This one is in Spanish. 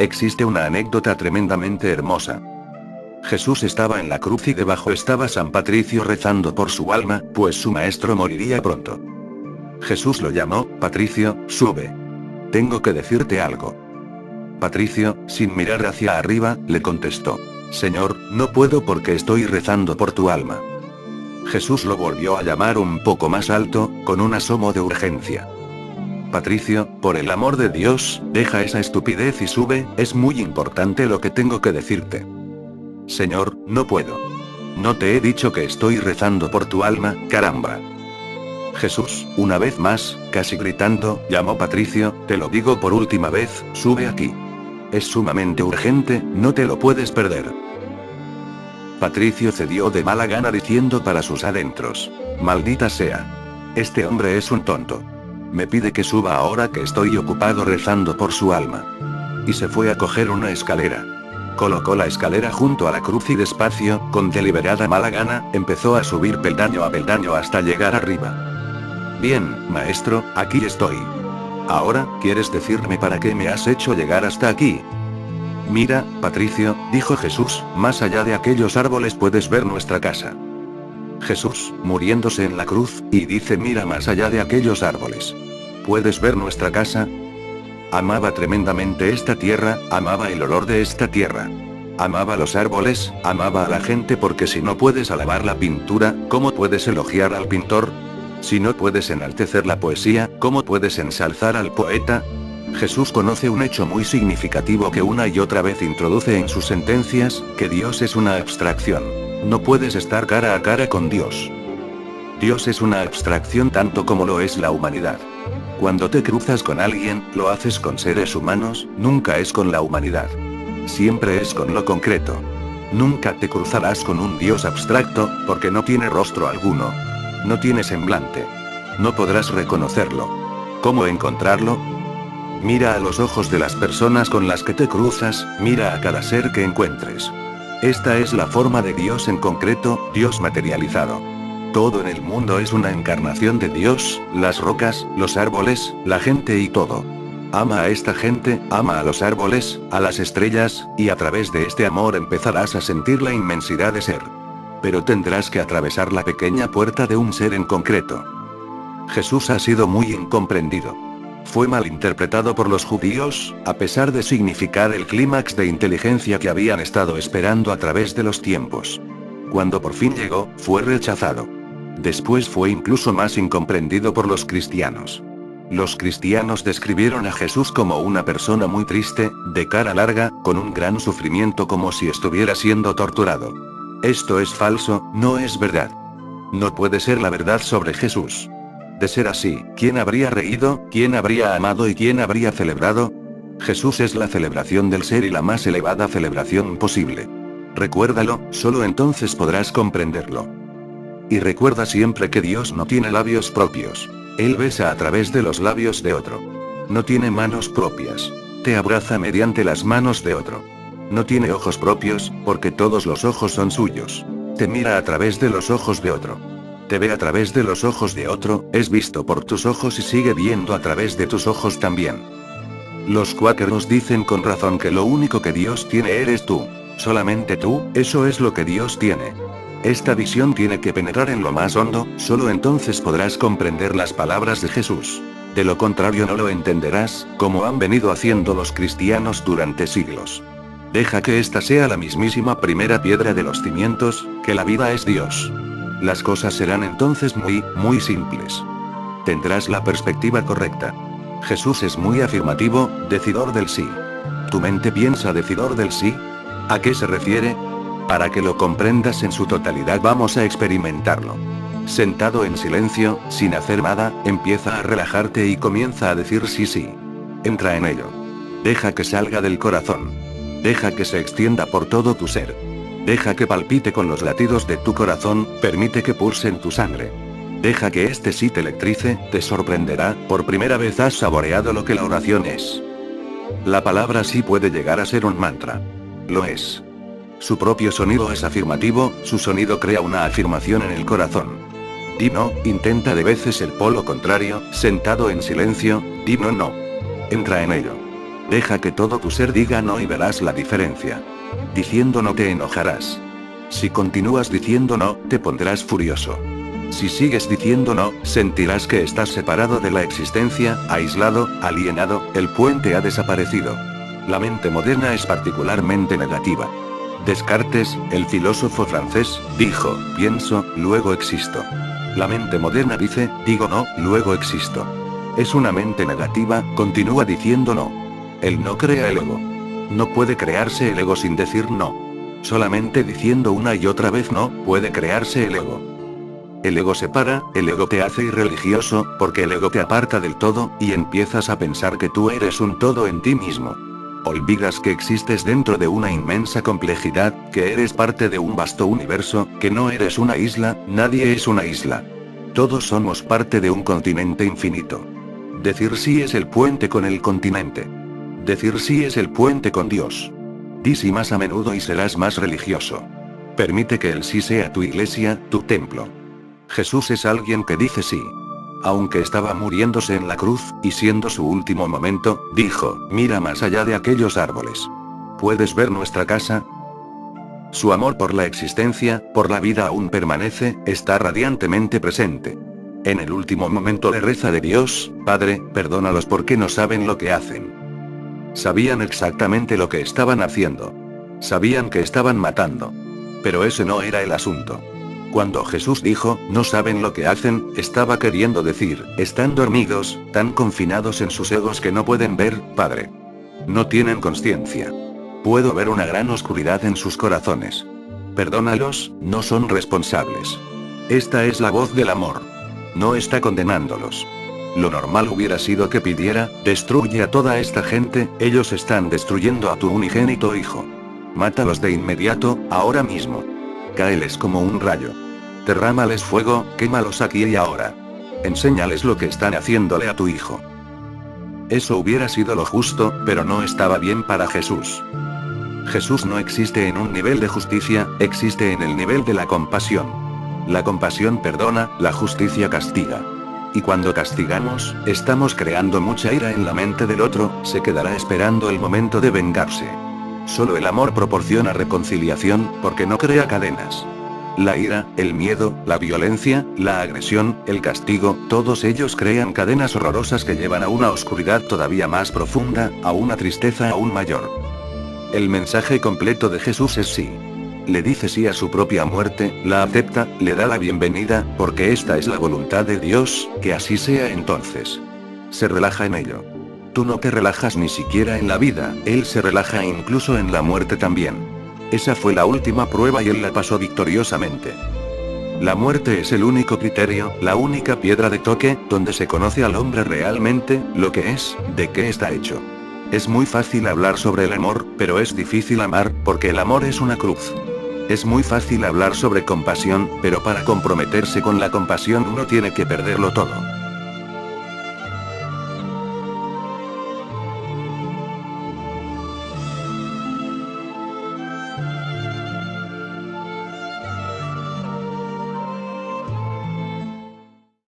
existe una anécdota tremendamente hermosa. Jesús estaba en la cruz y debajo estaba San Patricio rezando por su alma, pues su maestro moriría pronto. Jesús lo llamó, Patricio, sube. Tengo que decirte algo. Patricio, sin mirar hacia arriba, le contestó. Señor, no puedo porque estoy rezando por tu alma. Jesús lo volvió a llamar un poco más alto, con un asomo de urgencia. Patricio, por el amor de Dios, deja esa estupidez y sube, es muy importante lo que tengo que decirte. Señor, no puedo. No te he dicho que estoy rezando por tu alma, caramba. Jesús, una vez más, casi gritando, llamó Patricio, te lo digo por última vez, sube aquí. Es sumamente urgente, no te lo puedes perder. Patricio cedió de mala gana diciendo para sus adentros. Maldita sea. Este hombre es un tonto. Me pide que suba ahora que estoy ocupado rezando por su alma. Y se fue a coger una escalera. Colocó la escalera junto a la cruz y despacio, con deliberada mala gana, empezó a subir peldaño a peldaño hasta llegar arriba. Bien, maestro, aquí estoy. Ahora, ¿quieres decirme para qué me has hecho llegar hasta aquí? Mira, Patricio, dijo Jesús, más allá de aquellos árboles puedes ver nuestra casa. Jesús, muriéndose en la cruz, y dice mira más allá de aquellos árboles. ¿Puedes ver nuestra casa? Amaba tremendamente esta tierra, amaba el olor de esta tierra. Amaba los árboles, amaba a la gente porque si no puedes alabar la pintura, ¿cómo puedes elogiar al pintor? Si no puedes enaltecer la poesía, ¿cómo puedes ensalzar al poeta? Jesús conoce un hecho muy significativo que una y otra vez introduce en sus sentencias, que Dios es una abstracción. No puedes estar cara a cara con Dios. Dios es una abstracción tanto como lo es la humanidad. Cuando te cruzas con alguien, lo haces con seres humanos, nunca es con la humanidad. Siempre es con lo concreto. Nunca te cruzarás con un Dios abstracto, porque no tiene rostro alguno, no tiene semblante. No podrás reconocerlo. ¿Cómo encontrarlo? Mira a los ojos de las personas con las que te cruzas, mira a cada ser que encuentres. Esta es la forma de Dios en concreto, Dios materializado. Todo en el mundo es una encarnación de Dios, las rocas, los árboles, la gente y todo. Ama a esta gente, ama a los árboles, a las estrellas, y a través de este amor empezarás a sentir la inmensidad de ser pero tendrás que atravesar la pequeña puerta de un ser en concreto. Jesús ha sido muy incomprendido. Fue malinterpretado por los judíos, a pesar de significar el clímax de inteligencia que habían estado esperando a través de los tiempos. Cuando por fin llegó, fue rechazado. Después fue incluso más incomprendido por los cristianos. Los cristianos describieron a Jesús como una persona muy triste, de cara larga, con un gran sufrimiento como si estuviera siendo torturado. Esto es falso, no es verdad. No puede ser la verdad sobre Jesús. De ser así, ¿quién habría reído, quién habría amado y quién habría celebrado? Jesús es la celebración del ser y la más elevada celebración posible. Recuérdalo, solo entonces podrás comprenderlo. Y recuerda siempre que Dios no tiene labios propios. Él besa a través de los labios de otro. No tiene manos propias. Te abraza mediante las manos de otro. No tiene ojos propios, porque todos los ojos son suyos. Te mira a través de los ojos de otro. Te ve a través de los ojos de otro, es visto por tus ojos y sigue viendo a través de tus ojos también. Los cuáqueros dicen con razón que lo único que Dios tiene eres tú. Solamente tú, eso es lo que Dios tiene. Esta visión tiene que penetrar en lo más hondo, solo entonces podrás comprender las palabras de Jesús. De lo contrario no lo entenderás, como han venido haciendo los cristianos durante siglos. Deja que esta sea la mismísima primera piedra de los cimientos, que la vida es Dios. Las cosas serán entonces muy, muy simples. Tendrás la perspectiva correcta. Jesús es muy afirmativo, decidor del sí. ¿Tu mente piensa decidor del sí? ¿A qué se refiere? Para que lo comprendas en su totalidad vamos a experimentarlo. Sentado en silencio, sin hacer nada, empieza a relajarte y comienza a decir sí sí. Entra en ello. Deja que salga del corazón. Deja que se extienda por todo tu ser. Deja que palpite con los latidos de tu corazón, permite que pulse en tu sangre. Deja que este sí te electrice, te sorprenderá, por primera vez has saboreado lo que la oración es. La palabra sí puede llegar a ser un mantra. Lo es. Su propio sonido es afirmativo, su sonido crea una afirmación en el corazón. Di no, intenta de veces el polo contrario, sentado en silencio, di no no. Entra en ello. Deja que todo tu ser diga no y verás la diferencia. Diciendo no te enojarás. Si continúas diciendo no, te pondrás furioso. Si sigues diciendo no, sentirás que estás separado de la existencia, aislado, alienado, el puente ha desaparecido. La mente moderna es particularmente negativa. Descartes, el filósofo francés, dijo, pienso, luego existo. La mente moderna dice, digo no, luego existo. Es una mente negativa, continúa diciendo no. El no crea el ego. No puede crearse el ego sin decir no. Solamente diciendo una y otra vez no, puede crearse el ego. El ego separa, el ego te hace irreligioso, porque el ego te aparta del todo, y empiezas a pensar que tú eres un todo en ti mismo. Olvidas que existes dentro de una inmensa complejidad, que eres parte de un vasto universo, que no eres una isla, nadie es una isla. Todos somos parte de un continente infinito. Decir sí es el puente con el continente. Decir sí es el puente con Dios. Di sí más a menudo y serás más religioso. Permite que el sí sea tu iglesia, tu templo. Jesús es alguien que dice sí. Aunque estaba muriéndose en la cruz, y siendo su último momento, dijo, mira más allá de aquellos árboles. ¿Puedes ver nuestra casa? Su amor por la existencia, por la vida aún permanece, está radiantemente presente. En el último momento de reza de Dios, Padre, perdónalos porque no saben lo que hacen. Sabían exactamente lo que estaban haciendo. Sabían que estaban matando. Pero ese no era el asunto. Cuando Jesús dijo, no saben lo que hacen, estaba queriendo decir, están dormidos, tan confinados en sus egos que no pueden ver, Padre. No tienen conciencia. Puedo ver una gran oscuridad en sus corazones. Perdónalos, no son responsables. Esta es la voz del amor. No está condenándolos. Lo normal hubiera sido que pidiera, destruye a toda esta gente, ellos están destruyendo a tu unigénito hijo. Mátalos de inmediato, ahora mismo. Cáeles como un rayo. Derrámales fuego, quémalos aquí y ahora. Enséñales lo que están haciéndole a tu hijo. Eso hubiera sido lo justo, pero no estaba bien para Jesús. Jesús no existe en un nivel de justicia, existe en el nivel de la compasión. La compasión perdona, la justicia castiga. Y cuando castigamos, estamos creando mucha ira en la mente del otro, se quedará esperando el momento de vengarse. Solo el amor proporciona reconciliación, porque no crea cadenas. La ira, el miedo, la violencia, la agresión, el castigo, todos ellos crean cadenas horrorosas que llevan a una oscuridad todavía más profunda, a una tristeza aún mayor. El mensaje completo de Jesús es sí. Le dice sí a su propia muerte, la acepta, le da la bienvenida, porque esta es la voluntad de Dios, que así sea entonces. Se relaja en ello. Tú no te relajas ni siquiera en la vida, Él se relaja incluso en la muerte también. Esa fue la última prueba y Él la pasó victoriosamente. La muerte es el único criterio, la única piedra de toque, donde se conoce al hombre realmente, lo que es, de qué está hecho. Es muy fácil hablar sobre el amor, pero es difícil amar, porque el amor es una cruz. Es muy fácil hablar sobre compasión, pero para comprometerse con la compasión uno tiene que perderlo todo.